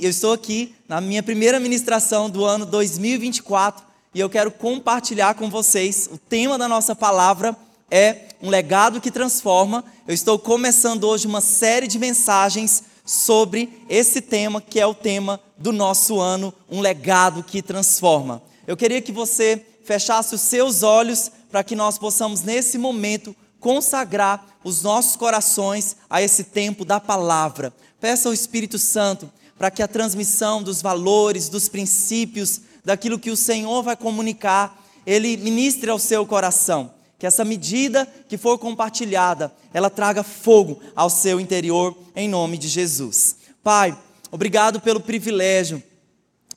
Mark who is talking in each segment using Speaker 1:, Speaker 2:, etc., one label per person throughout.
Speaker 1: eu estou aqui na minha primeira ministração do ano 2024 e eu quero compartilhar com vocês. O tema da nossa palavra é um legado que transforma. Eu estou começando hoje uma série de mensagens sobre esse tema que é o tema do nosso ano, um legado que transforma. Eu queria que você fechasse os seus olhos para que nós possamos nesse momento consagrar os nossos corações a esse tempo da palavra. Peça ao Espírito Santo para que a transmissão dos valores, dos princípios, daquilo que o Senhor vai comunicar, ele ministre ao seu coração. Que essa medida que for compartilhada, ela traga fogo ao seu interior, em nome de Jesus. Pai, obrigado pelo privilégio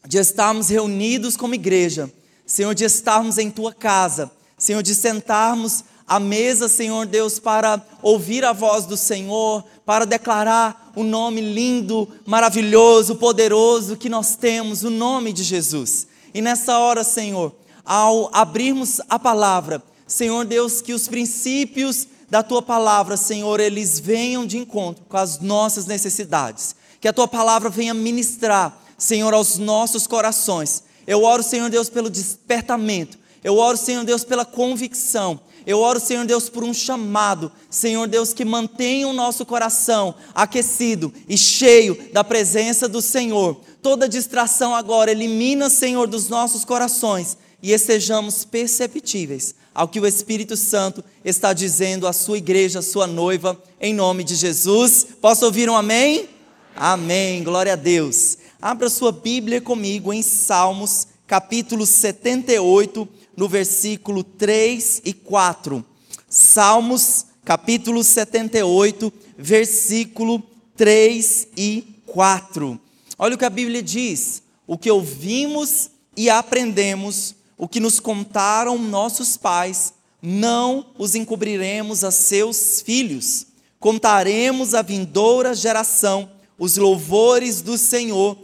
Speaker 1: de estarmos reunidos como igreja, Senhor, de estarmos em tua casa, Senhor, de sentarmos à mesa, Senhor Deus, para ouvir a voz do Senhor, para declarar o nome lindo, maravilhoso, poderoso que nós temos, o nome de Jesus. E nessa hora, Senhor, ao abrirmos a palavra, Senhor Deus, que os princípios da tua palavra, Senhor, eles venham de encontro com as nossas necessidades. Que a tua palavra venha ministrar, Senhor, aos nossos corações. Eu oro, Senhor Deus, pelo despertamento. Eu oro, Senhor Deus, pela convicção. Eu oro, Senhor Deus, por um chamado, Senhor Deus, que mantenha o nosso coração aquecido e cheio da presença do Senhor. Toda distração agora, elimina, Senhor, dos nossos corações e estejamos perceptíveis ao que o Espírito Santo está dizendo à sua igreja, à sua noiva, em nome de Jesus. Posso ouvir um amém? Amém, glória a Deus. Abra sua Bíblia comigo em Salmos, capítulo 78 no versículo 3 e 4. Salmos, capítulo 78, versículo 3 e 4. Olha o que a Bíblia diz: o que ouvimos e aprendemos, o que nos contaram nossos pais, não os encobriremos a seus filhos. Contaremos à vindoura geração os louvores do Senhor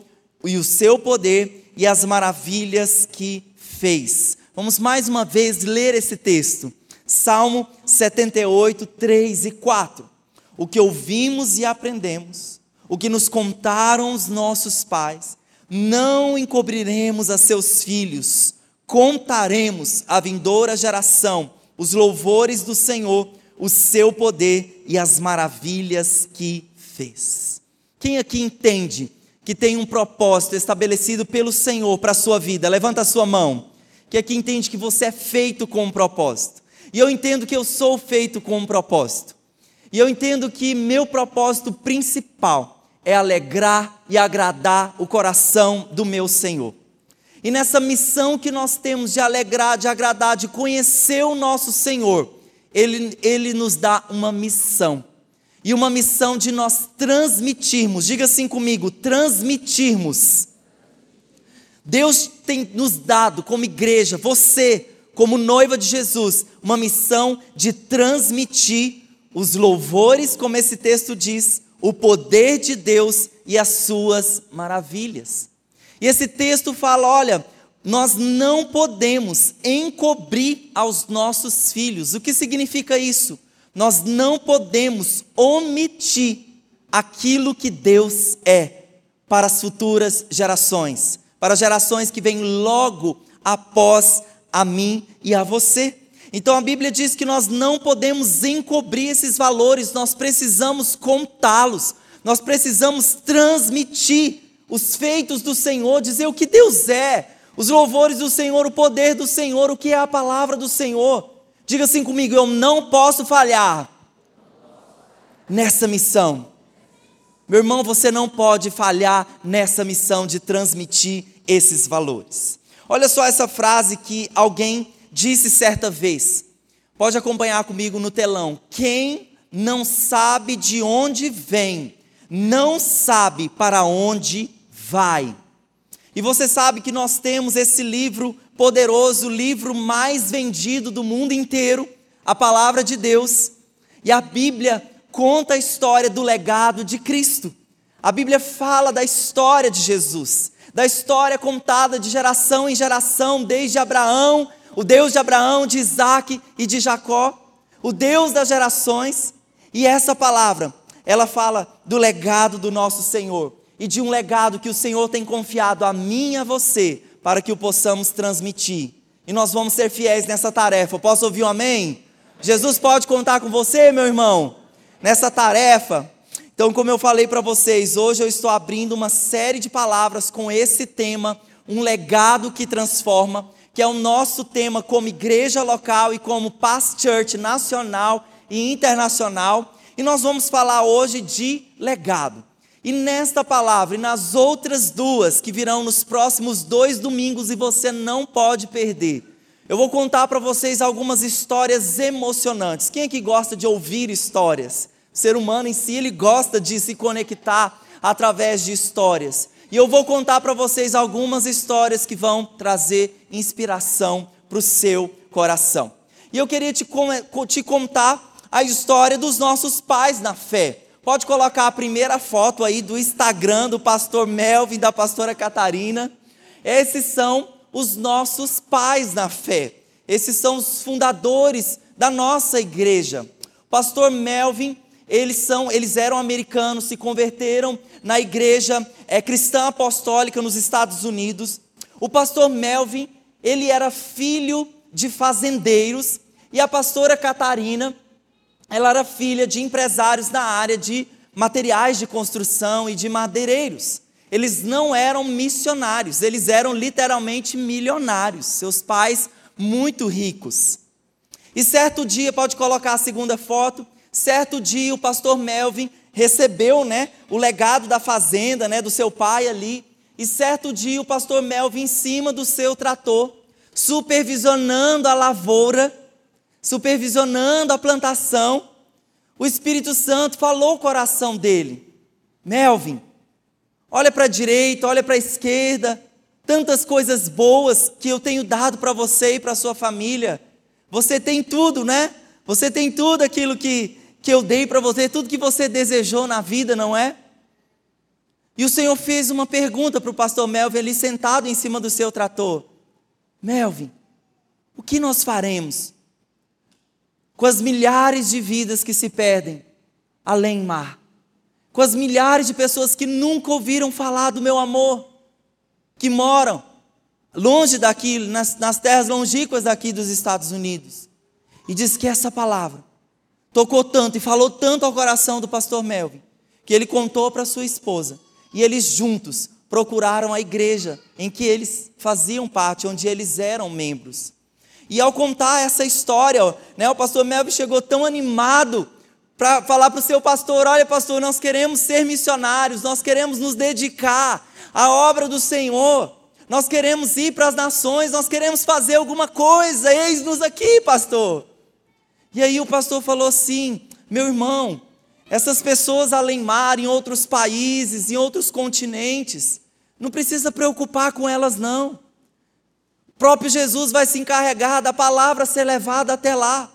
Speaker 1: e o seu poder e as maravilhas que fez. Vamos mais uma vez ler esse texto. Salmo 78, 3 e 4. O que ouvimos e aprendemos, o que nos contaram os nossos pais, não encobriremos a seus filhos, contaremos à vindoura geração os louvores do Senhor, o seu poder e as maravilhas que fez. Quem aqui entende que tem um propósito estabelecido pelo Senhor para a sua vida? Levanta a sua mão que aqui entende que você é feito com um propósito. E eu entendo que eu sou feito com um propósito. E eu entendo que meu propósito principal é alegrar e agradar o coração do meu Senhor. E nessa missão que nós temos de alegrar, de agradar, de conhecer o nosso Senhor, Ele, Ele nos dá uma missão. E uma missão de nós transmitirmos, diga assim comigo, transmitirmos Deus tem nos dado, como igreja, você, como noiva de Jesus, uma missão de transmitir os louvores, como esse texto diz, o poder de Deus e as suas maravilhas. E esse texto fala: olha, nós não podemos encobrir aos nossos filhos. O que significa isso? Nós não podemos omitir aquilo que Deus é para as futuras gerações para gerações que vêm logo após a mim e a você. Então a Bíblia diz que nós não podemos encobrir esses valores, nós precisamos contá-los, nós precisamos transmitir os feitos do Senhor, dizer o que Deus é, os louvores do Senhor, o poder do Senhor, o que é a palavra do Senhor. Diga assim comigo: eu não posso falhar nessa missão. Meu irmão, você não pode falhar nessa missão de transmitir esses valores. Olha só essa frase que alguém disse certa vez. Pode acompanhar comigo no telão. Quem não sabe de onde vem, não sabe para onde vai. E você sabe que nós temos esse livro poderoso, o livro mais vendido do mundo inteiro, a palavra de Deus. E a Bíblia conta a história do legado de Cristo. A Bíblia fala da história de Jesus da história contada de geração em geração, desde Abraão, o Deus de Abraão, de Isaac e de Jacó, o Deus das gerações. E essa palavra, ela fala do legado do nosso Senhor. e de um legado que o Senhor tem confiado a mim e a você para que o possamos transmitir. E nós vamos ser fiéis nessa tarefa. Posso ouvir um amém? Jesus pode contar com você, meu irmão, nessa tarefa. Então, como eu falei para vocês, hoje eu estou abrindo uma série de palavras com esse tema, um legado que transforma, que é o nosso tema como igreja local e como Past Church nacional e internacional. E nós vamos falar hoje de legado. E nesta palavra e nas outras duas que virão nos próximos dois domingos e você não pode perder, eu vou contar para vocês algumas histórias emocionantes. Quem é que gosta de ouvir histórias? O ser humano em si, ele gosta de se conectar através de histórias. E eu vou contar para vocês algumas histórias que vão trazer inspiração para o seu coração. E eu queria te, te contar a história dos nossos pais na fé. Pode colocar a primeira foto aí do Instagram do pastor Melvin, da pastora Catarina. Esses são os nossos pais na fé. Esses são os fundadores da nossa igreja. Pastor Melvin, eles são, eles eram americanos, se converteram na igreja é, cristã apostólica nos Estados Unidos. O pastor Melvin, ele era filho de fazendeiros e a pastora Catarina, ela era filha de empresários da área de materiais de construção e de madeireiros. Eles não eram missionários, eles eram literalmente milionários, seus pais muito ricos. E certo dia, pode colocar a segunda foto, certo dia o pastor Melvin recebeu, né, o legado da fazenda, né, do seu pai ali, e certo dia o pastor Melvin em cima do seu trator, supervisionando a lavoura, supervisionando a plantação, o Espírito Santo falou o coração dele: Melvin, olha para a direita, olha para a esquerda, tantas coisas boas que eu tenho dado para você e para sua família. Você tem tudo, né? Você tem tudo aquilo que, que eu dei para você, tudo que você desejou na vida, não é? E o Senhor fez uma pergunta para o pastor Melvin ali sentado em cima do seu trator: Melvin, o que nós faremos com as milhares de vidas que se perdem além mar, com as milhares de pessoas que nunca ouviram falar do meu amor, que moram longe daqui, nas, nas terras longínquas daqui dos Estados Unidos. E diz que essa palavra tocou tanto e falou tanto ao coração do pastor Melvin, que ele contou para sua esposa, e eles juntos procuraram a igreja em que eles faziam parte, onde eles eram membros. E ao contar essa história, né, o pastor Melvin chegou tão animado para falar para o seu pastor: olha, pastor, nós queremos ser missionários, nós queremos nos dedicar à obra do Senhor, nós queremos ir para as nações, nós queremos fazer alguma coisa, eis-nos aqui, pastor. E aí o pastor falou assim: meu irmão, essas pessoas além mar, em outros países, em outros continentes, não precisa preocupar com elas, não próprio Jesus vai se encarregar da palavra ser levada até lá.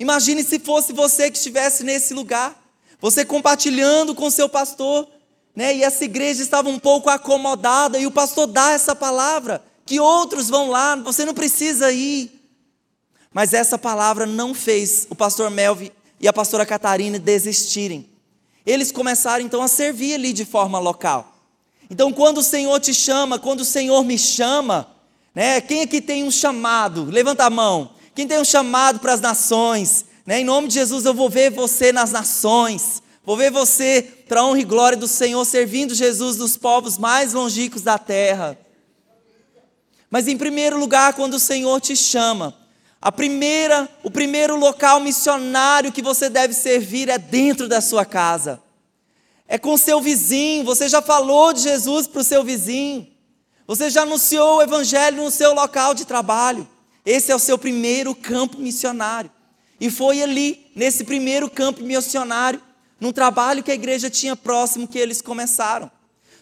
Speaker 1: Imagine se fosse você que estivesse nesse lugar, você compartilhando com seu pastor, né? E essa igreja estava um pouco acomodada e o pastor dá essa palavra, que outros vão lá, você não precisa ir. Mas essa palavra não fez o pastor Melvin e a pastora Catarina desistirem. Eles começaram então a servir ali de forma local. Então, quando o Senhor te chama, quando o Senhor me chama, né? Quem aqui tem um chamado? Levanta a mão. Quem tem um chamado para as nações? Né? Em nome de Jesus, eu vou ver você nas nações. Vou ver você, para honra e glória do Senhor, servindo Jesus nos povos mais longínquos da terra. Mas em primeiro lugar, quando o Senhor te chama, a primeira, o primeiro local missionário que você deve servir é dentro da sua casa. É com seu vizinho. Você já falou de Jesus para o seu vizinho. Você já anunciou o evangelho no seu local de trabalho. Esse é o seu primeiro campo missionário. E foi ali, nesse primeiro campo missionário, num trabalho que a igreja tinha próximo, que eles começaram.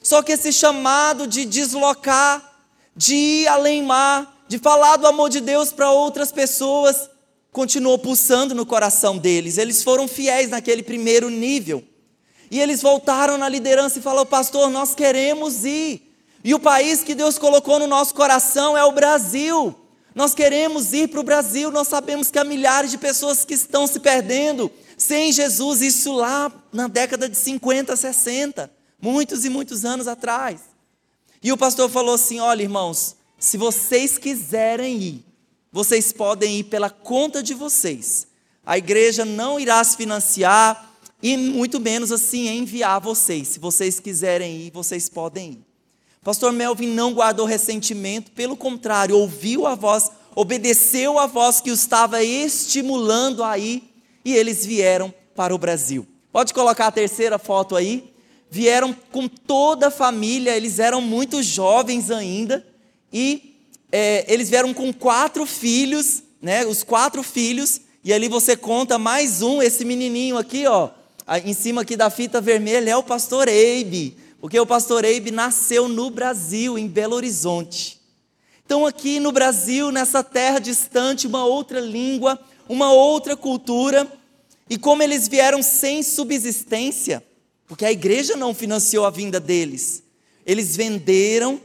Speaker 1: Só que esse chamado de deslocar, de ir além mar, de falar do amor de Deus para outras pessoas, continuou pulsando no coração deles. Eles foram fiéis naquele primeiro nível. E eles voltaram na liderança e falaram: Pastor, nós queremos ir. E o país que Deus colocou no nosso coração é o Brasil. Nós queremos ir para o Brasil, nós sabemos que há milhares de pessoas que estão se perdendo sem Jesus, isso lá na década de 50, 60. muitos e muitos anos atrás. E o pastor falou assim: olha, irmãos, se vocês quiserem ir, vocês podem ir pela conta de vocês. A igreja não irá se financiar e muito menos assim enviar vocês. Se vocês quiserem ir, vocês podem ir. Pastor Melvin não guardou ressentimento, pelo contrário, ouviu a voz, obedeceu a voz que o estava estimulando a ir e eles vieram para o Brasil. Pode colocar a terceira foto aí? Vieram com toda a família, eles eram muito jovens ainda e é, eles vieram com quatro filhos, né? Os quatro filhos e ali você conta mais um, esse menininho aqui, ó, em cima aqui da fita vermelha é o pastor Eibe, porque o pastor Eibe nasceu no Brasil, em Belo Horizonte. Então aqui no Brasil, nessa terra distante, uma outra língua, uma outra cultura, e como eles vieram sem subsistência, porque a igreja não financiou a vinda deles, eles venderam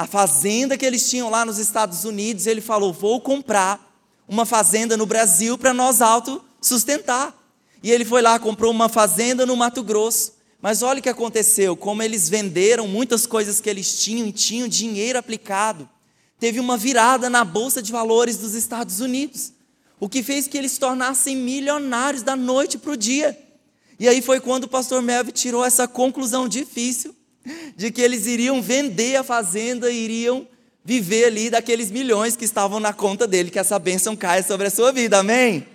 Speaker 1: a fazenda que eles tinham lá nos Estados Unidos, ele falou: "Vou comprar uma fazenda no Brasil para nós auto sustentar". E ele foi lá, comprou uma fazenda no Mato Grosso. Mas olha o que aconteceu, como eles venderam muitas coisas que eles tinham e tinham dinheiro aplicado. Teve uma virada na bolsa de valores dos Estados Unidos o que fez que eles se tornassem milionários da noite para o dia. E aí foi quando o pastor Melvin tirou essa conclusão difícil de que eles iriam vender a fazenda e iriam viver ali daqueles milhões que estavam na conta dele, que essa bênção caia sobre a sua vida, amém?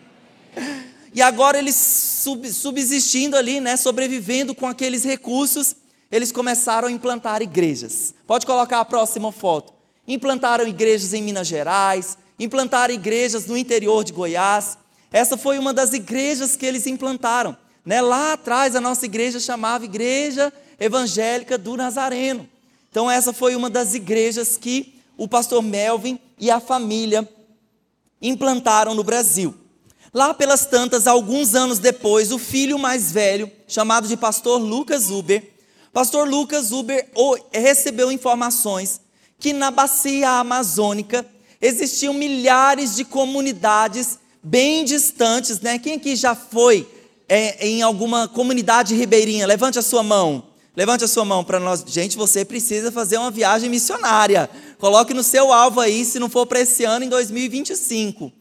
Speaker 1: E agora eles subsistindo ali, né, sobrevivendo com aqueles recursos, eles começaram a implantar igrejas. Pode colocar a próxima foto. Implantaram igrejas em Minas Gerais, implantaram igrejas no interior de Goiás. Essa foi uma das igrejas que eles implantaram. Né? Lá atrás, a nossa igreja chamava Igreja Evangélica do Nazareno. Então, essa foi uma das igrejas que o pastor Melvin e a família implantaram no Brasil. Lá pelas tantas, alguns anos depois, o filho mais velho, chamado de pastor Lucas Uber, pastor Lucas Uber recebeu informações que na bacia amazônica existiam milhares de comunidades bem distantes, né? Quem aqui já foi é, em alguma comunidade ribeirinha? Levante a sua mão. Levante a sua mão para nós. Gente, você precisa fazer uma viagem missionária. Coloque no seu alvo aí, se não for para esse ano, em 2025.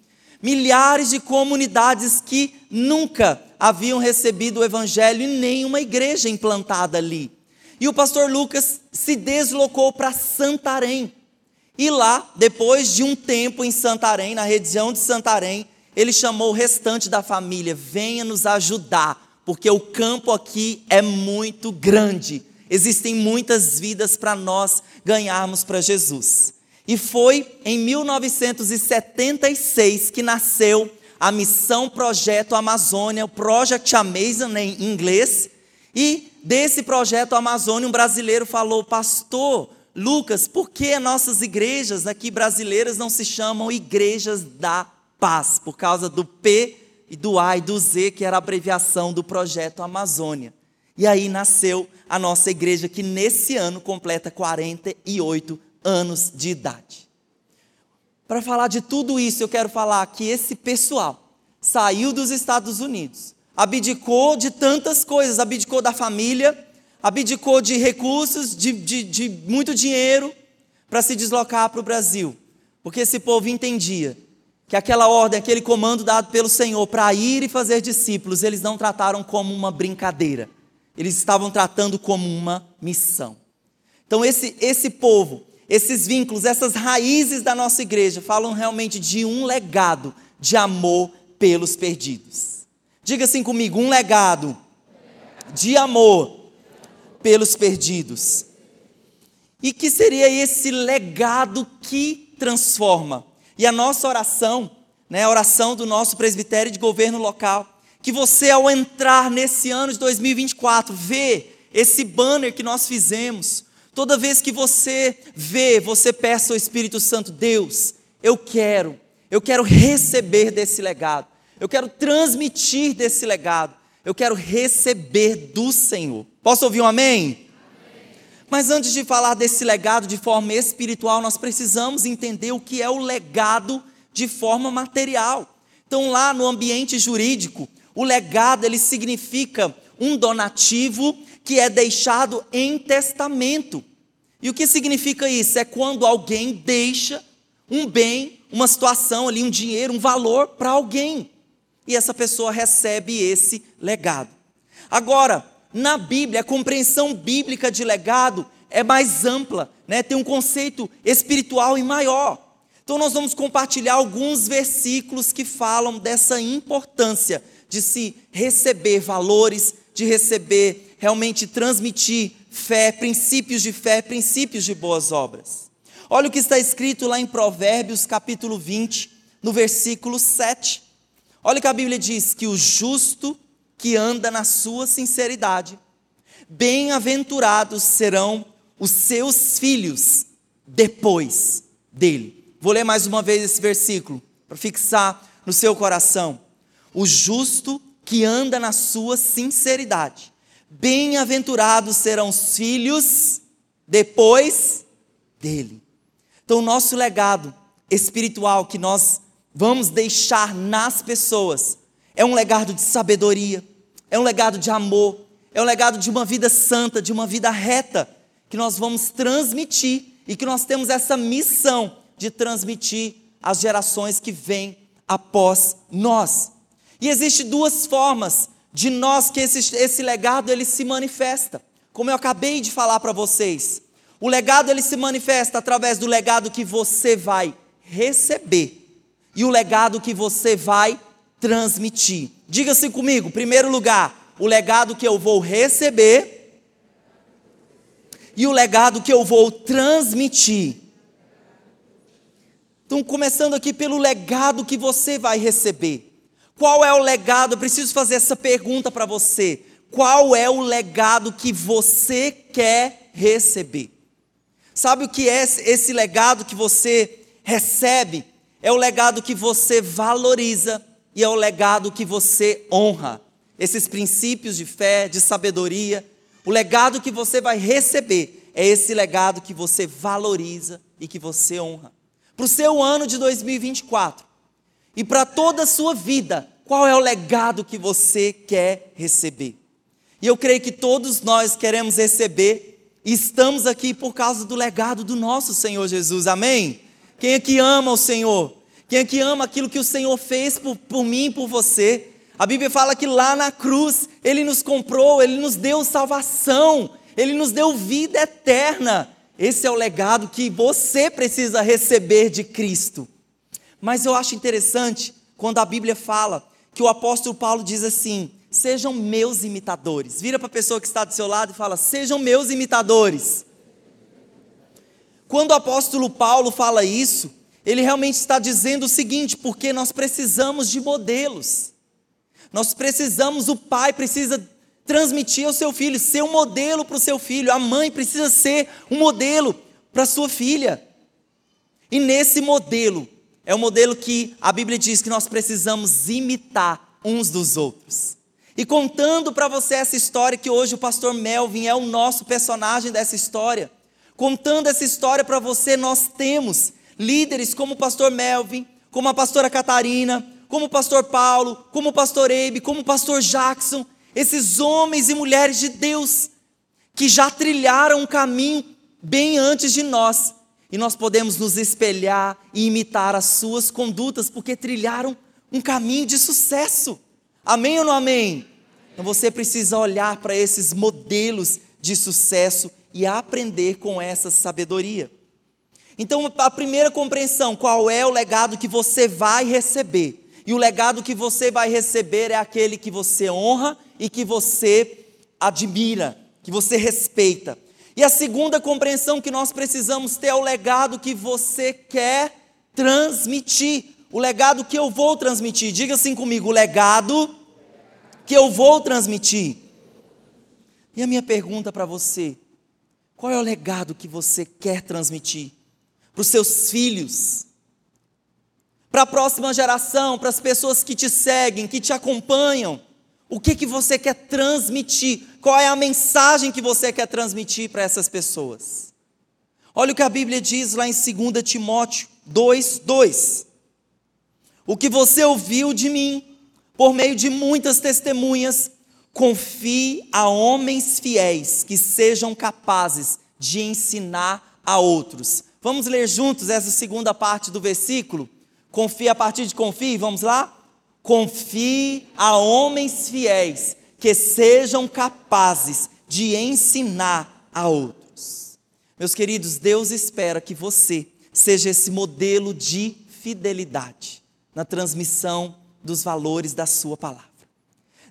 Speaker 1: Milhares de comunidades que nunca haviam recebido o evangelho e nenhuma igreja implantada ali. E o pastor Lucas se deslocou para Santarém e lá, depois de um tempo em Santarém, na região de Santarém, ele chamou o restante da família: venha nos ajudar, porque o campo aqui é muito grande. Existem muitas vidas para nós ganharmos para Jesus. E foi em 1976 que nasceu a Missão Projeto Amazônia, o Project Amazon em inglês. E desse projeto Amazônia, um brasileiro falou: Pastor, Lucas, por que nossas igrejas aqui brasileiras não se chamam igrejas da paz? Por causa do P e do A e do Z, que era a abreviação do projeto Amazônia. E aí nasceu a nossa igreja, que nesse ano completa 48 anos de idade. Para falar de tudo isso, eu quero falar que esse pessoal saiu dos Estados Unidos, abdicou de tantas coisas, abdicou da família, abdicou de recursos, de, de, de muito dinheiro, para se deslocar para o Brasil. Porque esse povo entendia que aquela ordem, aquele comando dado pelo Senhor para ir e fazer discípulos, eles não trataram como uma brincadeira. Eles estavam tratando como uma missão. Então, esse, esse povo, esses vínculos, essas raízes da nossa igreja falam realmente de um legado de amor pelos perdidos. Diga assim comigo: um legado de amor pelos perdidos. E que seria esse legado que transforma? E a nossa oração, né, a oração do nosso presbitério de governo local, que você ao entrar nesse ano de 2024, vê esse banner que nós fizemos, toda vez que você vê, você peça ao Espírito Santo, Deus, eu quero, eu quero receber desse legado, eu quero transmitir desse legado, eu quero receber do Senhor. Posso ouvir um amém? Mas antes de falar desse legado de forma espiritual, nós precisamos entender o que é o legado de forma material. Então, lá no ambiente jurídico, o legado ele significa um donativo que é deixado em testamento. E o que significa isso? É quando alguém deixa um bem, uma situação ali, um dinheiro, um valor para alguém. E essa pessoa recebe esse legado. Agora, na Bíblia, a compreensão bíblica de legado é mais ampla, né? tem um conceito espiritual e maior. Então, nós vamos compartilhar alguns versículos que falam dessa importância de se receber valores, de receber, realmente transmitir fé, princípios de fé, princípios de boas obras. Olha o que está escrito lá em Provérbios, capítulo 20, no versículo 7. Olha que a Bíblia diz que o justo que anda na sua sinceridade, bem-aventurados serão os seus filhos depois dele. Vou ler mais uma vez esse versículo para fixar no seu coração. O justo que anda na sua sinceridade, bem-aventurados serão os filhos depois dele. Então, o nosso legado espiritual que nós vamos deixar nas pessoas é um legado de sabedoria, é um legado de amor, é um legado de uma vida santa, de uma vida reta, que nós vamos transmitir e que nós temos essa missão de transmitir às gerações que vêm após nós. E existe duas formas de nós que esse, esse legado ele se manifesta. Como eu acabei de falar para vocês, o legado ele se manifesta através do legado que você vai receber e o legado que você vai transmitir. Diga-se comigo, primeiro lugar, o legado que eu vou receber e o legado que eu vou transmitir. Então, começando aqui pelo legado que você vai receber. Qual é o legado? Eu preciso fazer essa pergunta para você. Qual é o legado que você quer receber? Sabe o que é esse legado que você recebe? É o legado que você valoriza e é o legado que você honra. Esses princípios de fé, de sabedoria, o legado que você vai receber é esse legado que você valoriza e que você honra. Para o seu ano de 2024 e para toda a sua vida, qual é o legado que você quer receber? E eu creio que todos nós queremos receber e estamos aqui por causa do legado do nosso Senhor Jesus, amém? Quem aqui ama o Senhor? Quem aqui ama aquilo que o Senhor fez por, por mim e por você? A Bíblia fala que lá na cruz Ele nos comprou, Ele nos deu salvação, Ele nos deu vida eterna. Esse é o legado que você precisa receber de Cristo. Mas eu acho interessante quando a Bíblia fala que o apóstolo Paulo diz assim: sejam meus imitadores. Vira para a pessoa que está do seu lado e fala: sejam meus imitadores. Quando o apóstolo Paulo fala isso, ele realmente está dizendo o seguinte: porque nós precisamos de modelos. Nós precisamos, o pai precisa transmitir ao seu filho, ser um modelo para o seu filho, a mãe precisa ser um modelo para a sua filha. E nesse modelo, é o modelo que a Bíblia diz que nós precisamos imitar uns dos outros. E contando para você essa história, que hoje o pastor Melvin é o nosso personagem dessa história, contando essa história para você, nós temos líderes como o pastor Melvin, como a pastora Catarina, como o pastor Paulo, como o pastor Eibe, como o pastor Jackson, esses homens e mulheres de Deus que já trilharam um caminho bem antes de nós. E nós podemos nos espelhar e imitar as suas condutas, porque trilharam um caminho de sucesso. Amém ou não amém? Então você precisa olhar para esses modelos de sucesso e aprender com essa sabedoria. Então, a primeira compreensão, qual é o legado que você vai receber? E o legado que você vai receber é aquele que você honra e que você admira, que você respeita. E a segunda compreensão que nós precisamos ter é o legado que você quer transmitir. O legado que eu vou transmitir. Diga assim comigo: o legado que eu vou transmitir. E a minha pergunta para você: qual é o legado que você quer transmitir para os seus filhos? para a próxima geração, para as pessoas que te seguem, que te acompanham. O que, que você quer transmitir? Qual é a mensagem que você quer transmitir para essas pessoas? Olha o que a Bíblia diz lá em 2 Timóteo 2, 2. O que você ouviu de mim, por meio de muitas testemunhas, confie a homens fiéis que sejam capazes de ensinar a outros. Vamos ler juntos essa segunda parte do versículo? Confie a partir de confie, vamos lá? Confie a homens fiéis que sejam capazes de ensinar a outros. Meus queridos, Deus espera que você seja esse modelo de fidelidade na transmissão dos valores da Sua palavra.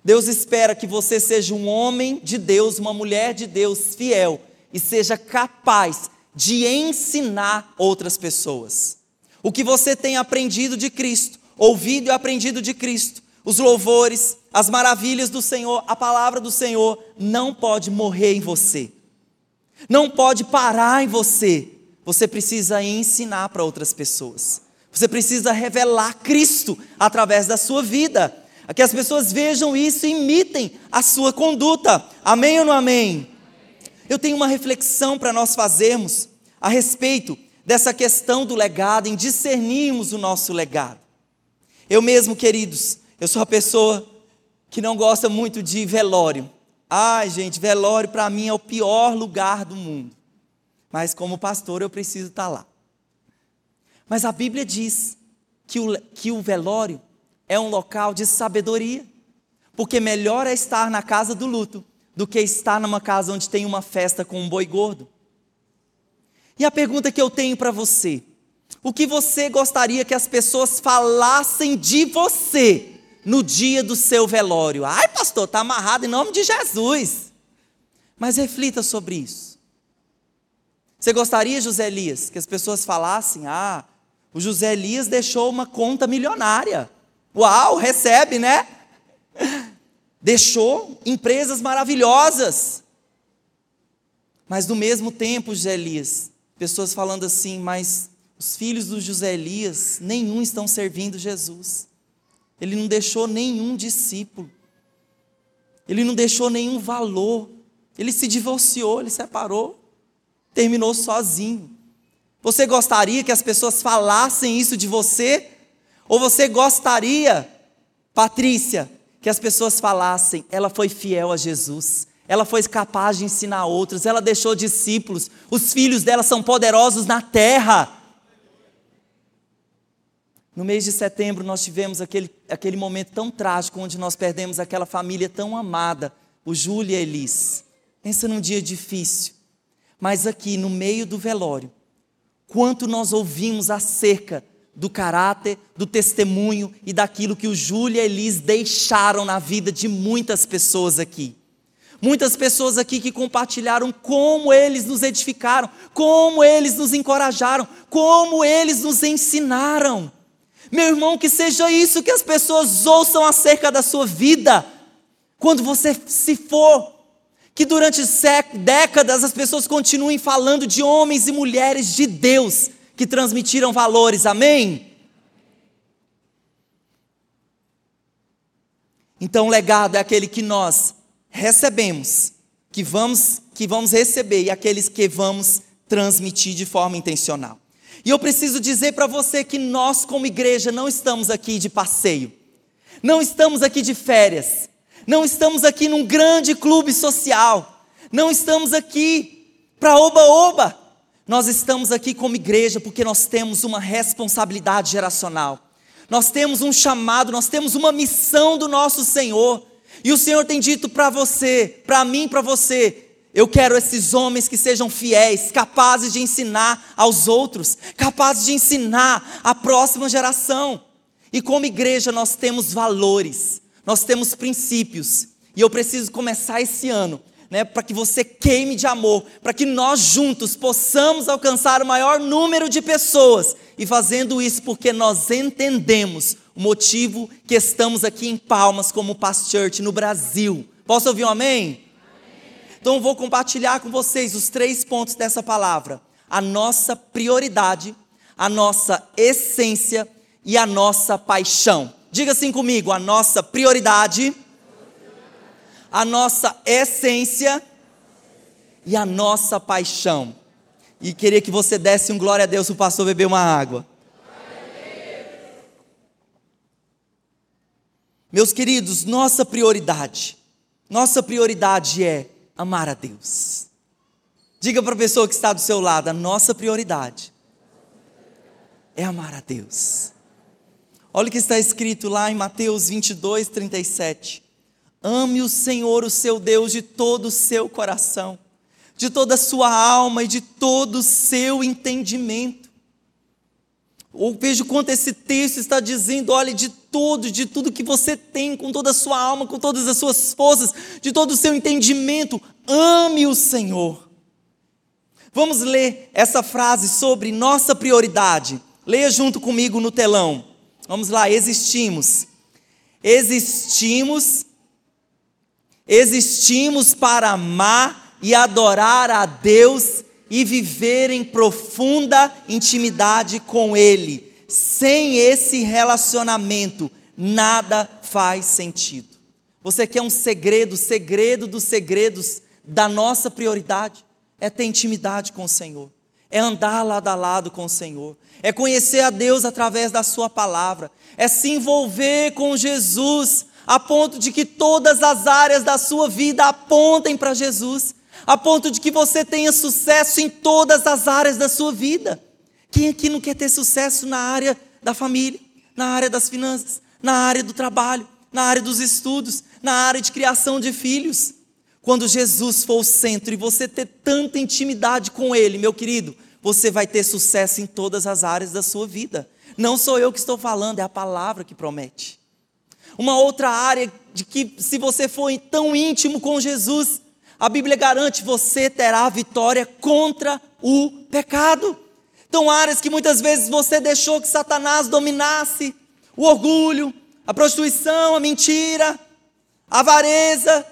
Speaker 1: Deus espera que você seja um homem de Deus, uma mulher de Deus fiel e seja capaz de ensinar outras pessoas. O que você tem aprendido de Cristo, ouvido e aprendido de Cristo, os louvores, as maravilhas do Senhor, a palavra do Senhor, não pode morrer em você, não pode parar em você. Você precisa ensinar para outras pessoas, você precisa revelar Cristo através da sua vida, que as pessoas vejam isso e imitem a sua conduta. Amém ou não amém? Eu tenho uma reflexão para nós fazermos a respeito dessa questão do legado, em discernirmos o nosso legado. Eu mesmo, queridos, eu sou uma pessoa que não gosta muito de velório. Ai, gente, velório para mim é o pior lugar do mundo. Mas como pastor eu preciso estar tá lá. Mas a Bíblia diz que o, que o velório é um local de sabedoria. Porque melhor é estar na casa do luto do que estar numa casa onde tem uma festa com um boi gordo. E a pergunta que eu tenho para você: o que você gostaria que as pessoas falassem de você no dia do seu velório? Ai, pastor, está amarrado em nome de Jesus. Mas reflita sobre isso. Você gostaria, José Elias, que as pessoas falassem: ah, o José Elias deixou uma conta milionária. Uau, recebe, né? Deixou empresas maravilhosas. Mas no mesmo tempo, José Elias, pessoas falando assim, mas os filhos do José Elias, nenhum estão servindo Jesus. Ele não deixou nenhum discípulo. Ele não deixou nenhum valor. Ele se divorciou, ele separou, terminou sozinho. Você gostaria que as pessoas falassem isso de você? Ou você gostaria, Patrícia, que as pessoas falassem: ela foi fiel a Jesus, ela foi capaz de ensinar outros, ela deixou discípulos, os filhos dela são poderosos na terra. No mês de setembro, nós tivemos aquele, aquele momento tão trágico, onde nós perdemos aquela família tão amada, o Júlio e a Elis. Pensa num dia difícil. Mas aqui, no meio do velório, quanto nós ouvimos acerca do caráter, do testemunho e daquilo que o Júlio e a deixaram na vida de muitas pessoas aqui. Muitas pessoas aqui que compartilharam como eles nos edificaram, como eles nos encorajaram, como eles nos ensinaram. Meu irmão, que seja isso que as pessoas ouçam acerca da sua vida, quando você se for. Que durante décadas as pessoas continuem falando de homens e mulheres de Deus que transmitiram valores, amém? Então, o legado é aquele que nós recebemos, que vamos, que vamos receber e aqueles que vamos transmitir de forma intencional. E eu preciso dizer para você que nós, como igreja, não estamos aqui de passeio, não estamos aqui de férias, não estamos aqui num grande clube social, não estamos aqui para oba-oba. Nós estamos aqui como igreja porque nós temos uma responsabilidade geracional. Nós temos um chamado, nós temos uma missão do nosso Senhor. E o Senhor tem dito para você, para mim, para você, eu quero esses homens que sejam fiéis, capazes de ensinar aos outros, capazes de ensinar a próxima geração. E como igreja nós temos valores, nós temos princípios. E eu preciso começar esse ano né, para que você queime de amor, para que nós juntos possamos alcançar o maior número de pessoas e fazendo isso porque nós entendemos o motivo que estamos aqui em Palmas como Past Church no Brasil. Posso ouvir um amém? amém? Então vou compartilhar com vocês os três pontos dessa palavra: a nossa prioridade, a nossa essência e a nossa paixão. Diga assim comigo: a nossa prioridade a nossa essência e a nossa paixão. E queria que você desse um glória a Deus o pastor beber uma água. Meus queridos, nossa prioridade, Nossa prioridade é amar a Deus. Diga para a pessoa que está do seu lado: a nossa prioridade é amar a Deus. Olha o que está escrito lá em Mateus 22, 37. Ame o Senhor, o seu Deus, de todo o seu coração, de toda a sua alma e de todo o seu entendimento. Ou veja quanto esse texto está dizendo, olhe de tudo, de tudo que você tem, com toda a sua alma, com todas as suas forças, de todo o seu entendimento, ame o Senhor. Vamos ler essa frase sobre nossa prioridade. Leia junto comigo no telão. Vamos lá, existimos. Existimos Existimos para amar e adorar a Deus e viver em profunda intimidade com Ele. Sem esse relacionamento, nada faz sentido. Você quer um segredo, segredo dos segredos da nossa prioridade? É ter intimidade com o Senhor, é andar lado a lado com o Senhor, é conhecer a Deus através da Sua palavra, é se envolver com Jesus a ponto de que todas as áreas da sua vida apontem para Jesus, a ponto de que você tenha sucesso em todas as áreas da sua vida. Quem aqui não quer ter sucesso na área da família, na área das finanças, na área do trabalho, na área dos estudos, na área de criação de filhos? Quando Jesus for o centro e você ter tanta intimidade com Ele, meu querido, você vai ter sucesso em todas as áreas da sua vida. Não sou eu que estou falando, é a palavra que promete. Uma outra área de que, se você for tão íntimo com Jesus, a Bíblia garante você terá vitória contra o pecado. Então, áreas que muitas vezes você deixou que Satanás dominasse: o orgulho, a prostituição, a mentira, a avareza.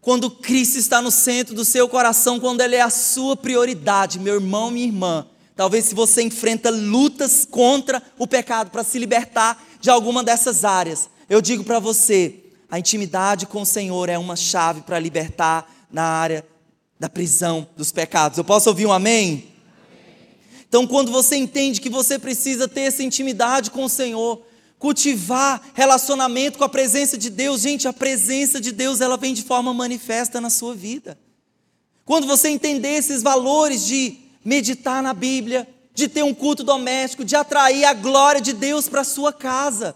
Speaker 1: Quando Cristo está no centro do seu coração, quando Ele é a sua prioridade, meu irmão, minha irmã, talvez se você enfrenta lutas contra o pecado para se libertar de alguma dessas áreas, eu digo para você, a intimidade com o Senhor é uma chave para libertar na área da prisão dos pecados. Eu posso ouvir um amém? Então, quando você entende que você precisa ter essa intimidade com o Senhor, cultivar relacionamento com a presença de Deus, gente, a presença de Deus ela vem de forma manifesta na sua vida. Quando você entender esses valores de meditar na Bíblia, de ter um culto doméstico, de atrair a glória de Deus para sua casa,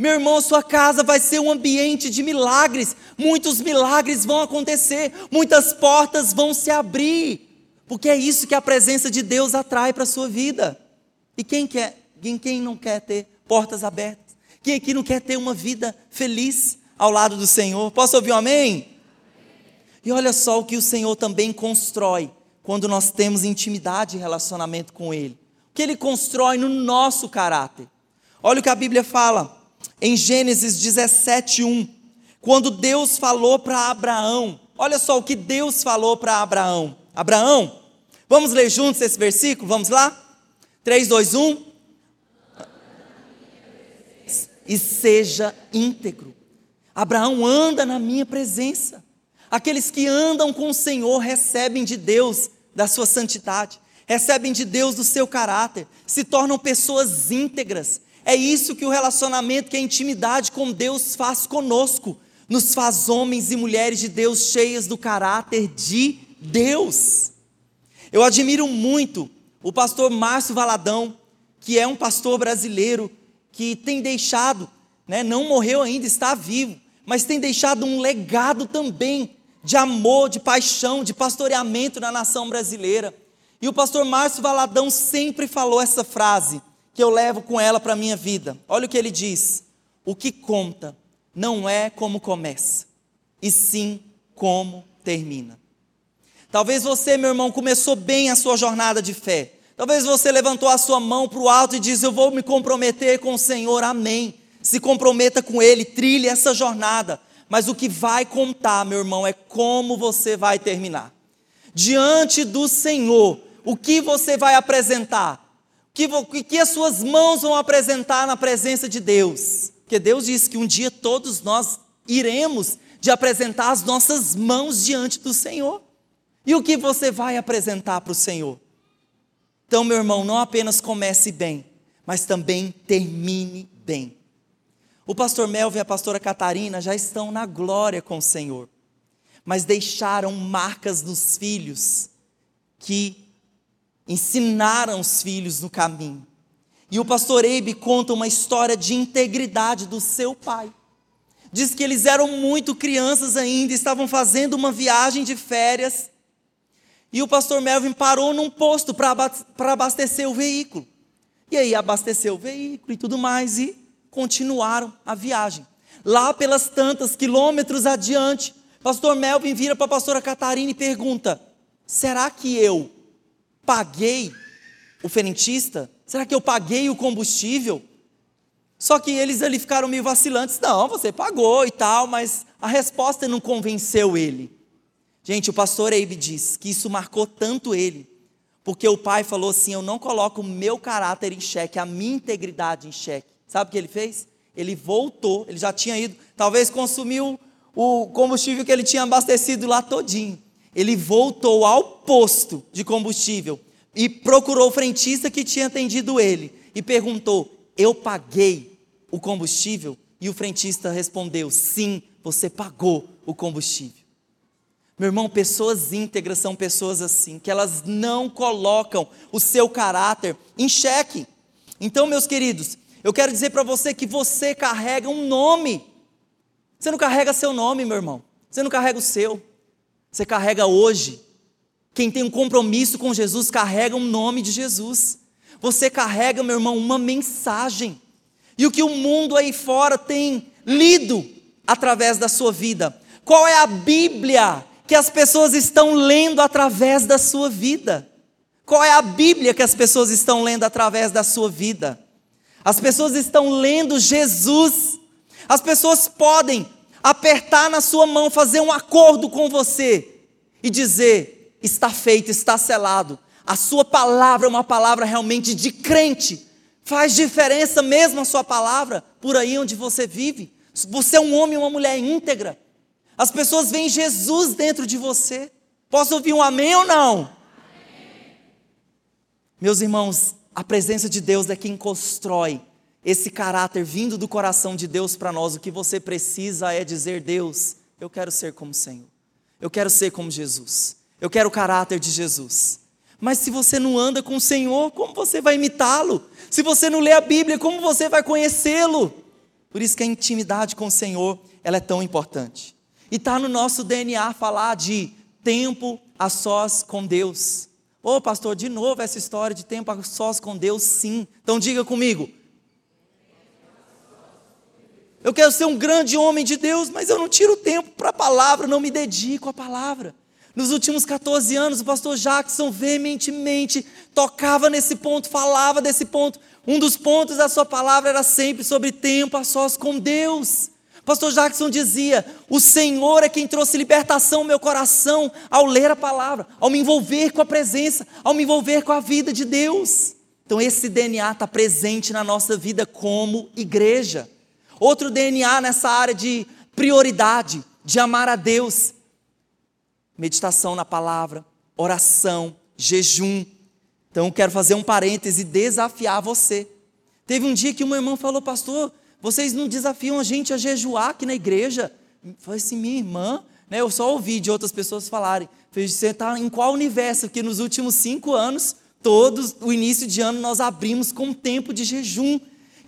Speaker 1: meu irmão, sua casa vai ser um ambiente de milagres. Muitos milagres vão acontecer, muitas portas vão se abrir, porque é isso que a presença de Deus atrai para a sua vida. E quem quer, quem, quem não quer ter portas abertas? Quem aqui não quer ter uma vida feliz ao lado do Senhor? Posso ouvir um amém? E olha só o que o Senhor também constrói quando nós temos intimidade e relacionamento com Ele. O que Ele constrói no nosso caráter. Olha o que a Bíblia fala em Gênesis 17, 1, quando Deus falou para Abraão, olha só o que Deus falou para Abraão. Abraão, vamos ler juntos esse versículo? Vamos lá? 3, 2, 1. E seja íntegro. Abraão anda na minha presença. Aqueles que andam com o Senhor recebem de Deus da sua santidade, recebem de Deus do seu caráter, se tornam pessoas íntegras, é isso que o relacionamento, que a intimidade com Deus faz conosco. Nos faz homens e mulheres de Deus cheias do caráter de Deus. Eu admiro muito o pastor Márcio Valadão, que é um pastor brasileiro que tem deixado, né, não morreu ainda, está vivo, mas tem deixado um legado também de amor, de paixão, de pastoreamento na nação brasileira. E o pastor Márcio Valadão sempre falou essa frase: que eu levo com ela para a minha vida. Olha o que ele diz: o que conta não é como começa, e sim como termina. Talvez você, meu irmão, começou bem a sua jornada de fé. Talvez você levantou a sua mão para o alto e diz: Eu vou me comprometer com o Senhor, amém. Se comprometa com Ele, trilhe essa jornada. Mas o que vai contar, meu irmão, é como você vai terminar. Diante do Senhor, o que você vai apresentar? Que, que as suas mãos vão apresentar na presença de Deus. Porque Deus disse que um dia todos nós iremos de apresentar as nossas mãos diante do Senhor. E o que você vai apresentar para o Senhor? Então, meu irmão, não apenas comece bem, mas também termine bem. O pastor Melvin e a pastora Catarina já estão na glória com o Senhor, mas deixaram marcas nos filhos que ensinaram os filhos no caminho. E o pastor Eibe conta uma história de integridade do seu pai. Diz que eles eram muito crianças ainda, estavam fazendo uma viagem de férias. E o pastor Melvin parou num posto para abastecer o veículo. E aí abasteceu o veículo e tudo mais e continuaram a viagem. Lá pelas tantas quilômetros adiante, pastor Melvin vira para a pastora Catarina e pergunta: Será que eu paguei o frentista? Será que eu paguei o combustível? Só que eles ali ficaram meio vacilantes. Não, você pagou e tal, mas a resposta não convenceu ele. Gente, o pastor Abe diz que isso marcou tanto ele, porque o pai falou assim: Eu não coloco o meu caráter em xeque, a minha integridade em xeque. Sabe o que ele fez? Ele voltou, ele já tinha ido, talvez consumiu o combustível que ele tinha abastecido lá todinho. Ele voltou ao posto de combustível e procurou o frentista que tinha atendido ele e perguntou: Eu paguei o combustível? E o frentista respondeu: Sim, você pagou o combustível. Meu irmão, pessoas íntegras são pessoas assim, que elas não colocam o seu caráter em xeque. Então, meus queridos, eu quero dizer para você que você carrega um nome. Você não carrega seu nome, meu irmão. Você não carrega o seu. Você carrega hoje. Quem tem um compromisso com Jesus carrega um nome de Jesus. Você carrega, meu irmão, uma mensagem e o que o mundo aí fora tem lido através da sua vida. Qual é a Bíblia que as pessoas estão lendo através da sua vida? Qual é a Bíblia que as pessoas estão lendo através da sua vida? As pessoas estão lendo Jesus. As pessoas podem apertar na sua mão, fazer um acordo com você e dizer: está feito, está selado. A sua palavra é uma palavra realmente de crente Faz diferença mesmo a sua palavra por aí onde você vive. Você é um homem uma mulher íntegra. As pessoas veem Jesus dentro de você. Posso ouvir um amém ou não? Amém. Meus irmãos, a presença de Deus é quem constrói esse caráter vindo do coração de Deus para nós. O que você precisa é dizer: Deus, eu quero ser como o Senhor. Eu quero ser como Jesus. Eu quero o caráter de Jesus. Mas se você não anda com o Senhor, como você vai imitá-lo? Se você não lê a Bíblia, como você vai conhecê-lo? Por isso que a intimidade com o Senhor, ela é tão importante. E está no nosso DNA falar de tempo a sós com Deus. Ô oh, pastor, de novo essa história de tempo a sós com Deus, sim. Então diga comigo. Eu quero ser um grande homem de Deus, mas eu não tiro tempo para a palavra, não me dedico à palavra. Nos últimos 14 anos, o pastor Jackson veementemente tocava nesse ponto, falava desse ponto. Um dos pontos da sua palavra era sempre sobre tempo a sós com Deus. Pastor Jackson dizia: O Senhor é quem trouxe libertação ao meu coração ao ler a palavra, ao me envolver com a presença, ao me envolver com a vida de Deus. Então, esse DNA está presente na nossa vida como igreja. Outro DNA nessa área de prioridade, de amar a Deus, meditação na palavra, oração, jejum. Então, quero fazer um parêntese e desafiar você. Teve um dia que uma irmã falou, pastor, vocês não desafiam a gente a jejuar aqui na igreja? Eu falei assim, minha irmã, né, eu só ouvi de outras pessoas falarem. Você está em qual universo? Porque nos últimos cinco anos, todos, o início de ano, nós abrimos com um tempo de jejum.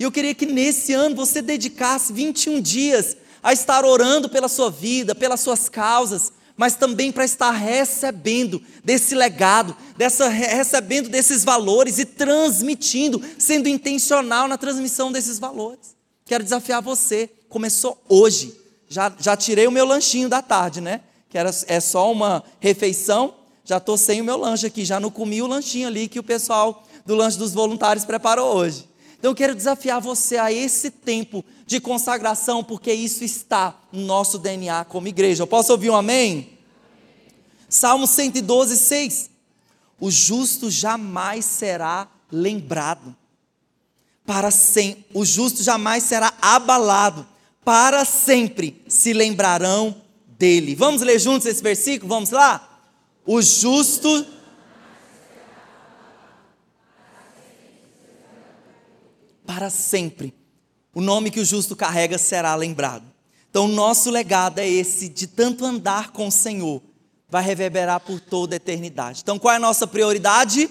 Speaker 1: E eu queria que nesse ano você dedicasse 21 dias a estar orando pela sua vida, pelas suas causas, mas também para estar recebendo desse legado, dessa, recebendo desses valores e transmitindo, sendo intencional na transmissão desses valores. Quero desafiar você. Começou hoje. Já, já tirei o meu lanchinho da tarde, né? Que era, é só uma refeição. Já estou sem o meu lanche aqui. Já não comi o lanchinho ali que o pessoal do lanche dos voluntários preparou hoje. Então eu quero desafiar você a esse tempo de consagração, porque isso está no nosso DNA como igreja. Eu posso ouvir um amém? Salmo 112, 6. O justo jamais será lembrado. Para sempre, o justo jamais será abalado. Para sempre se lembrarão dele. Vamos ler juntos esse versículo? Vamos lá? O justo para sempre o nome que o justo carrega será lembrado. Então, nosso legado é esse de tanto andar com o Senhor, vai reverberar por toda a eternidade. Então, qual é a nossa prioridade?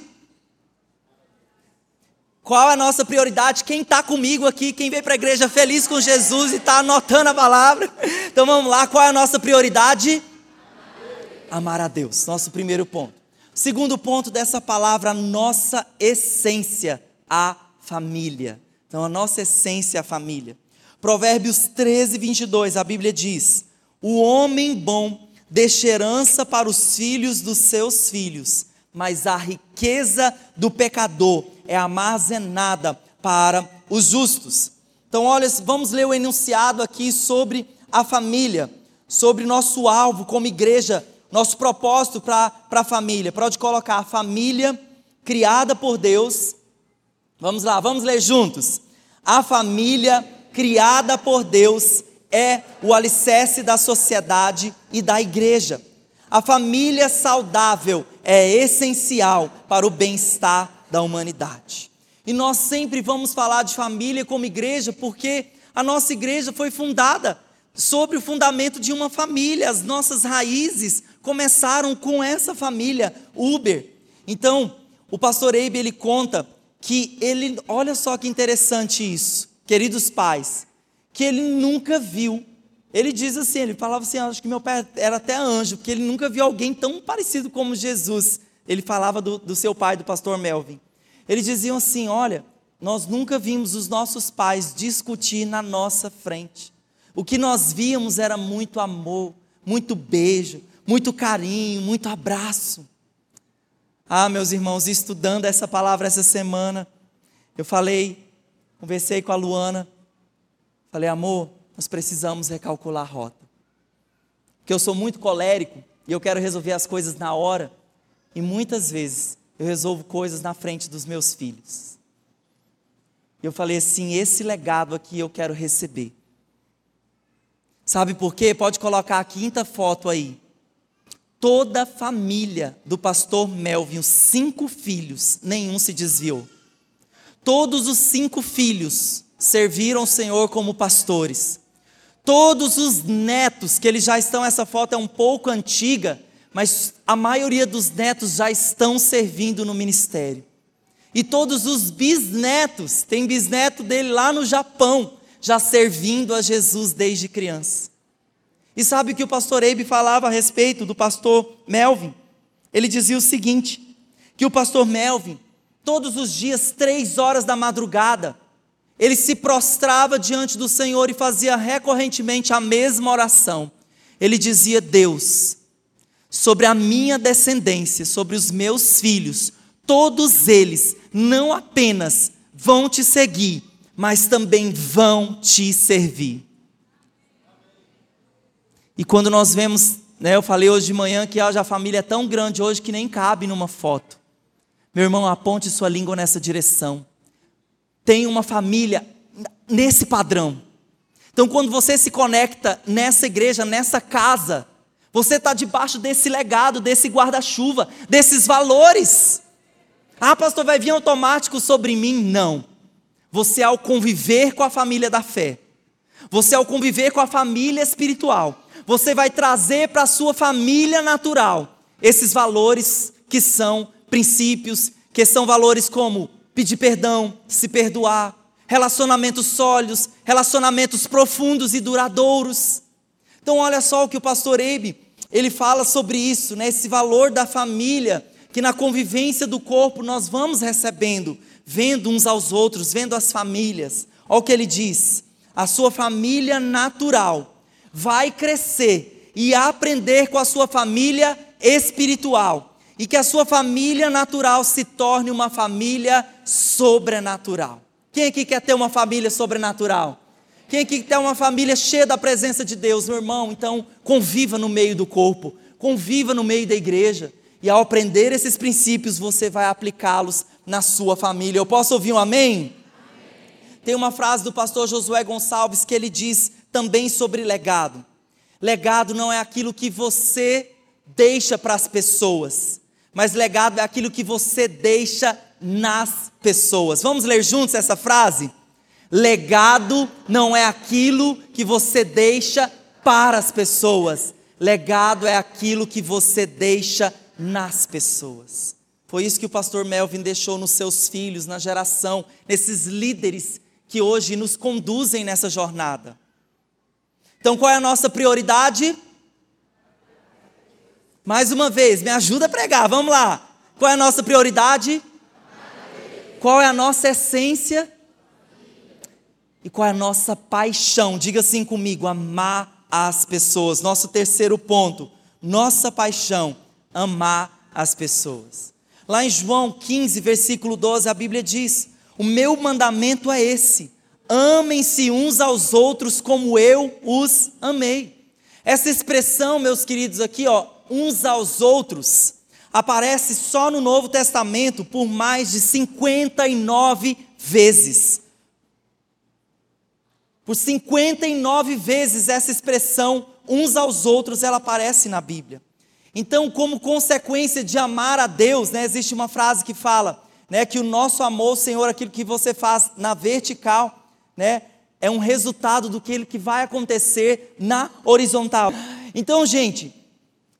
Speaker 1: Qual é a nossa prioridade? Quem está comigo aqui, quem veio para a igreja feliz com Jesus e está anotando a palavra. Então vamos lá, qual é a nossa prioridade? Amar a Deus, nosso primeiro ponto. Segundo ponto dessa palavra, nossa essência, a família. Então, a nossa essência, a família. Provérbios 13, 22, a Bíblia diz: O homem bom deixa herança para os filhos dos seus filhos, mas a riqueza do pecador é armazenada para os justos. Então, olha, vamos ler o enunciado aqui sobre a família, sobre nosso alvo como igreja, nosso propósito para a família. Pode colocar a família criada por Deus. Vamos lá, vamos ler juntos. A família criada por Deus é o alicerce da sociedade e da igreja. A família saudável é essencial para o bem-estar da humanidade. E nós sempre vamos falar de família como igreja, porque a nossa igreja foi fundada sobre o fundamento de uma família. As nossas raízes começaram com essa família, Uber. Então, o pastor Eibe ele conta que ele, olha só que interessante isso, queridos pais, que ele nunca viu. Ele diz assim, ele falava assim, acho que meu pai era até anjo, porque ele nunca viu alguém tão parecido como Jesus. Ele falava do, do seu pai, do pastor Melvin. Eles diziam assim: olha, nós nunca vimos os nossos pais discutir na nossa frente. O que nós víamos era muito amor, muito beijo, muito carinho, muito abraço. Ah, meus irmãos, estudando essa palavra essa semana, eu falei, conversei com a Luana, falei, amor, nós precisamos recalcular a rota. Porque eu sou muito colérico e eu quero resolver as coisas na hora. E muitas vezes eu resolvo coisas na frente dos meus filhos. Eu falei assim: esse legado aqui eu quero receber. Sabe por quê? Pode colocar a quinta foto aí. Toda a família do pastor Melvin, os cinco filhos, nenhum se desviou. Todos os cinco filhos serviram o Senhor como pastores. Todos os netos, que eles já estão, essa foto é um pouco antiga, mas a maioria dos netos já estão servindo no ministério. E todos os bisnetos, tem bisneto dele lá no Japão, já servindo a Jesus desde criança. E sabe o que o pastor Eibe falava a respeito do pastor Melvin? Ele dizia o seguinte: que o pastor Melvin, todos os dias, três horas da madrugada, ele se prostrava diante do Senhor e fazia recorrentemente a mesma oração. Ele dizia: Deus, sobre a minha descendência, sobre os meus filhos, todos eles não apenas vão te seguir, mas também vão te servir. E quando nós vemos, né, eu falei hoje de manhã que a família é tão grande hoje que nem cabe numa foto. Meu irmão, aponte sua língua nessa direção. Tem uma família nesse padrão. Então, quando você se conecta nessa igreja, nessa casa, você está debaixo desse legado, desse guarda-chuva, desses valores. Ah, pastor, vai vir automático sobre mim? Não. Você, ao conviver com a família da fé, você, ao conviver com a família espiritual, você vai trazer para a sua família natural esses valores que são princípios, que são valores como pedir perdão, se perdoar, relacionamentos sólidos, relacionamentos profundos e duradouros. Então, olha só o que o pastor Eibe, ele fala sobre isso, né? esse valor da família, que na convivência do corpo nós vamos recebendo, vendo uns aos outros, vendo as famílias. Olha o que ele diz: a sua família natural vai crescer e aprender com a sua família espiritual, e que a sua família natural se torne uma família sobrenatural. Quem aqui quer ter uma família sobrenatural? Quem aqui tem uma família cheia da presença de Deus, meu irmão? Então, conviva no meio do corpo, conviva no meio da igreja. E ao aprender esses princípios, você vai aplicá-los na sua família. Eu posso ouvir um amém? amém? Tem uma frase do pastor Josué Gonçalves que ele diz também sobre legado. Legado não é aquilo que você deixa para as pessoas, mas legado é aquilo que você deixa nas pessoas. Vamos ler juntos essa frase? Legado não é aquilo que você deixa para as pessoas. Legado é aquilo que você deixa nas pessoas. Foi isso que o pastor Melvin deixou nos seus filhos, na geração, nesses líderes que hoje nos conduzem nessa jornada. Então, qual é a nossa prioridade? Mais uma vez, me ajuda a pregar, vamos lá. Qual é a nossa prioridade? Qual é a nossa essência? E qual é a nossa paixão? Diga assim comigo: amar as pessoas. Nosso terceiro ponto, nossa paixão, amar as pessoas. Lá em João 15, versículo 12, a Bíblia diz: O meu mandamento é esse: amem-se uns aos outros como eu os amei. Essa expressão, meus queridos, aqui, ó, uns aos outros, aparece só no Novo Testamento por mais de 59 vezes. Por 59 vezes essa expressão uns aos outros ela aparece na Bíblia. Então, como consequência de amar a Deus, né, existe uma frase que fala, né, que o nosso amor, Senhor, aquilo que você faz na vertical, né, é um resultado do que, que vai acontecer na horizontal. Então, gente,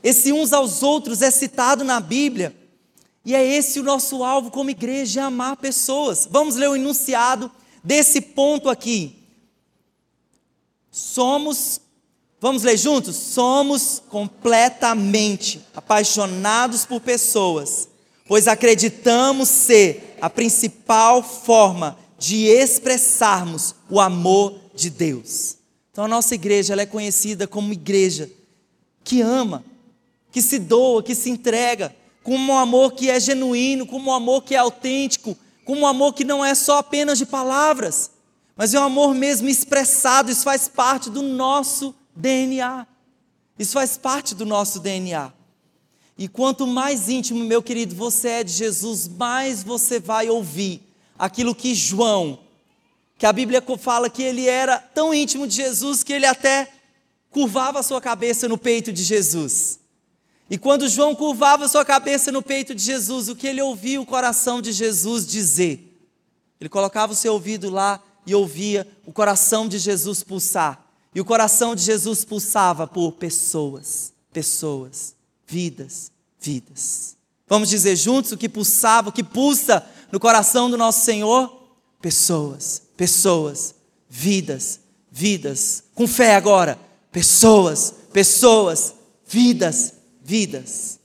Speaker 1: esse uns aos outros é citado na Bíblia, e é esse o nosso alvo como igreja, é amar pessoas. Vamos ler o enunciado desse ponto aqui. Somos, vamos ler juntos? Somos completamente apaixonados por pessoas, pois acreditamos ser a principal forma de expressarmos o amor de Deus. Então a nossa igreja é conhecida como igreja que ama, que se doa, que se entrega, com um amor que é genuíno, com um amor que é autêntico, com um amor que não é só apenas de palavras, mas é um amor mesmo expressado, isso faz parte do nosso DNA. Isso faz parte do nosso DNA. E quanto mais íntimo, meu querido, você é de Jesus, mais você vai ouvir aquilo que João, que a Bíblia fala que ele era tão íntimo de Jesus que ele até curvava a sua cabeça no peito de Jesus. E quando João curvava a sua cabeça no peito de Jesus, o que ele ouvia o coração de Jesus dizer? Ele colocava o seu ouvido lá e ouvia o coração de Jesus pulsar. E o coração de Jesus pulsava por pessoas, pessoas, vidas, vidas. Vamos dizer juntos o que pulsava, o que pulsa no coração do nosso Senhor? Pessoas, pessoas, vidas, vidas. Com fé agora. Pessoas, pessoas, vidas, vidas.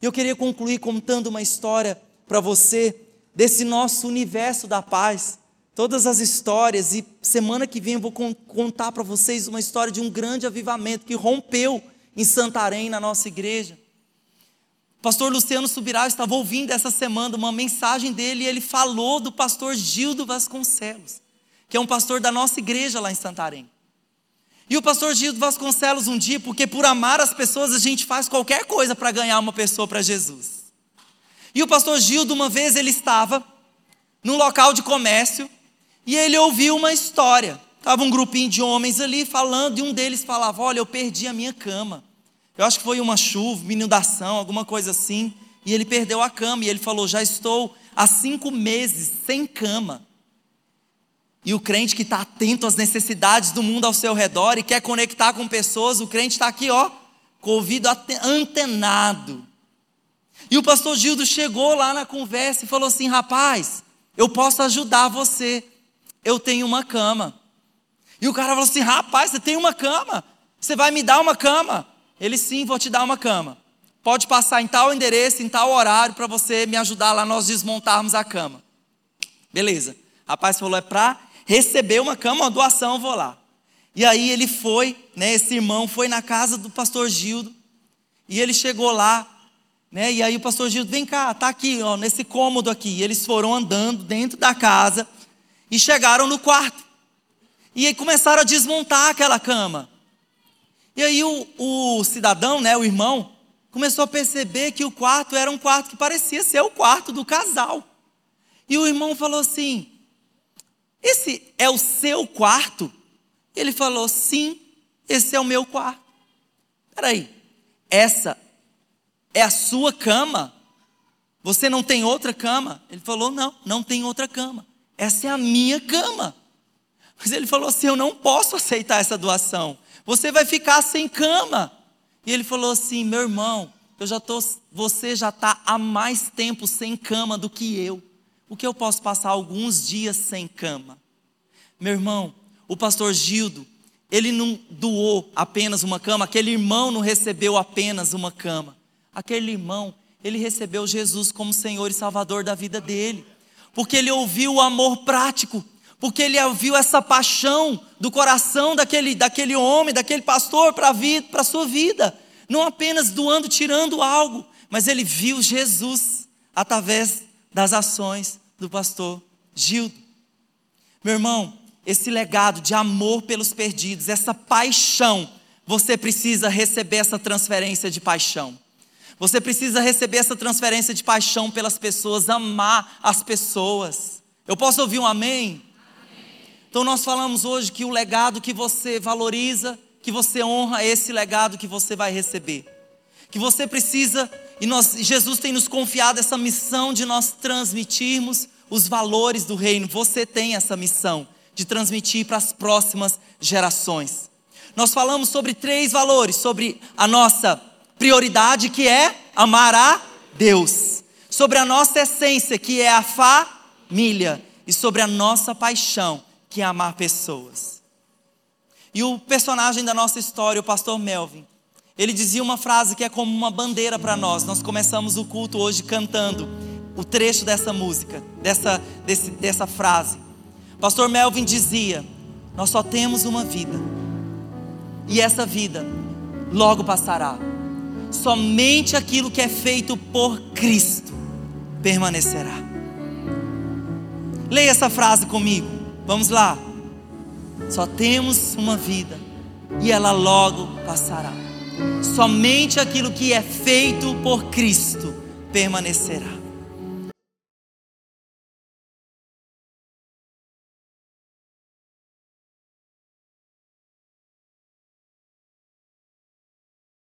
Speaker 1: E eu queria concluir contando uma história para você desse nosso universo da paz todas as histórias e semana que vem eu vou contar para vocês uma história de um grande avivamento que rompeu em Santarém, na nossa igreja. Pastor Luciano Subirá estava ouvindo essa semana uma mensagem dele e ele falou do pastor Gildo Vasconcelos, que é um pastor da nossa igreja lá em Santarém. E o pastor Gildo Vasconcelos um dia, porque por amar as pessoas a gente faz qualquer coisa para ganhar uma pessoa para Jesus. E o pastor Gildo uma vez ele estava num local de comércio e ele ouviu uma história. Estava um grupinho de homens ali falando, e um deles falava: Olha, eu perdi a minha cama. Eu acho que foi uma chuva, uma inundação, alguma coisa assim. E ele perdeu a cama. E ele falou: Já estou há cinco meses sem cama. E o crente que está atento às necessidades do mundo ao seu redor e quer conectar com pessoas, o crente está aqui, ó, com o ouvido antenado. E o pastor Gildo chegou lá na conversa e falou assim: Rapaz, eu posso ajudar você eu tenho uma cama. E o cara falou assim: rapaz, você tem uma cama? Você vai me dar uma cama? Ele sim, vou te dar uma cama. Pode passar em tal endereço, em tal horário, para você me ajudar lá, nós desmontarmos a cama. Beleza. Rapaz falou: é para receber uma cama, uma doação, vou lá. E aí ele foi, né, esse irmão foi na casa do pastor Gildo, e ele chegou lá, né, e aí o pastor Gildo, vem cá, tá aqui, ó, nesse cômodo aqui. E eles foram andando dentro da casa, e chegaram no quarto. E aí começaram a desmontar aquela cama. E aí o, o cidadão, né, o irmão, começou a perceber que o quarto era um quarto que parecia ser o quarto do casal. E o irmão falou assim: Esse é o seu quarto? Ele falou: Sim, esse é o meu quarto. Peraí, essa é a sua cama? Você não tem outra cama? Ele falou: Não, não tem outra cama. Essa é a minha cama. Mas ele falou assim: Eu não posso aceitar essa doação. Você vai ficar sem cama. E ele falou assim: Meu irmão, eu já tô, você já está há mais tempo sem cama do que eu. O que eu posso passar alguns dias sem cama? Meu irmão, o pastor Gildo, ele não doou apenas uma cama, aquele irmão não recebeu apenas uma cama. Aquele irmão, ele recebeu Jesus como Senhor e Salvador da vida dele, porque ele ouviu o amor prático, porque ele ouviu essa paixão do coração daquele, daquele homem, daquele pastor para a sua vida, não apenas doando, tirando algo, mas ele viu Jesus através das ações do pastor Gildo. Meu irmão, esse legado de amor pelos perdidos, essa paixão, você precisa receber essa transferência de paixão. Você precisa receber essa transferência de paixão pelas pessoas, amar as pessoas. Eu posso ouvir um amém? Então nós falamos hoje que o legado que você valoriza, que você honra, é esse legado que você vai receber. Que você precisa, e nós, Jesus tem nos confiado essa missão de nós transmitirmos os valores do reino. Você tem essa missão de transmitir para as próximas gerações. Nós falamos sobre três valores: sobre a nossa prioridade, que é amar a Deus, sobre a nossa essência, que é a família, e sobre a nossa paixão, que é amar pessoas. E o personagem da nossa história, o pastor Melvin, ele dizia uma frase que é como uma bandeira para nós. Nós começamos o culto hoje cantando o trecho dessa música, dessa, desse, dessa frase. Pastor Melvin dizia: Nós só temos uma vida, e essa vida logo passará. Somente aquilo que é feito por Cristo permanecerá. Leia essa frase comigo. Vamos lá. Só temos uma vida e ela logo passará. Somente aquilo que é feito por Cristo permanecerá.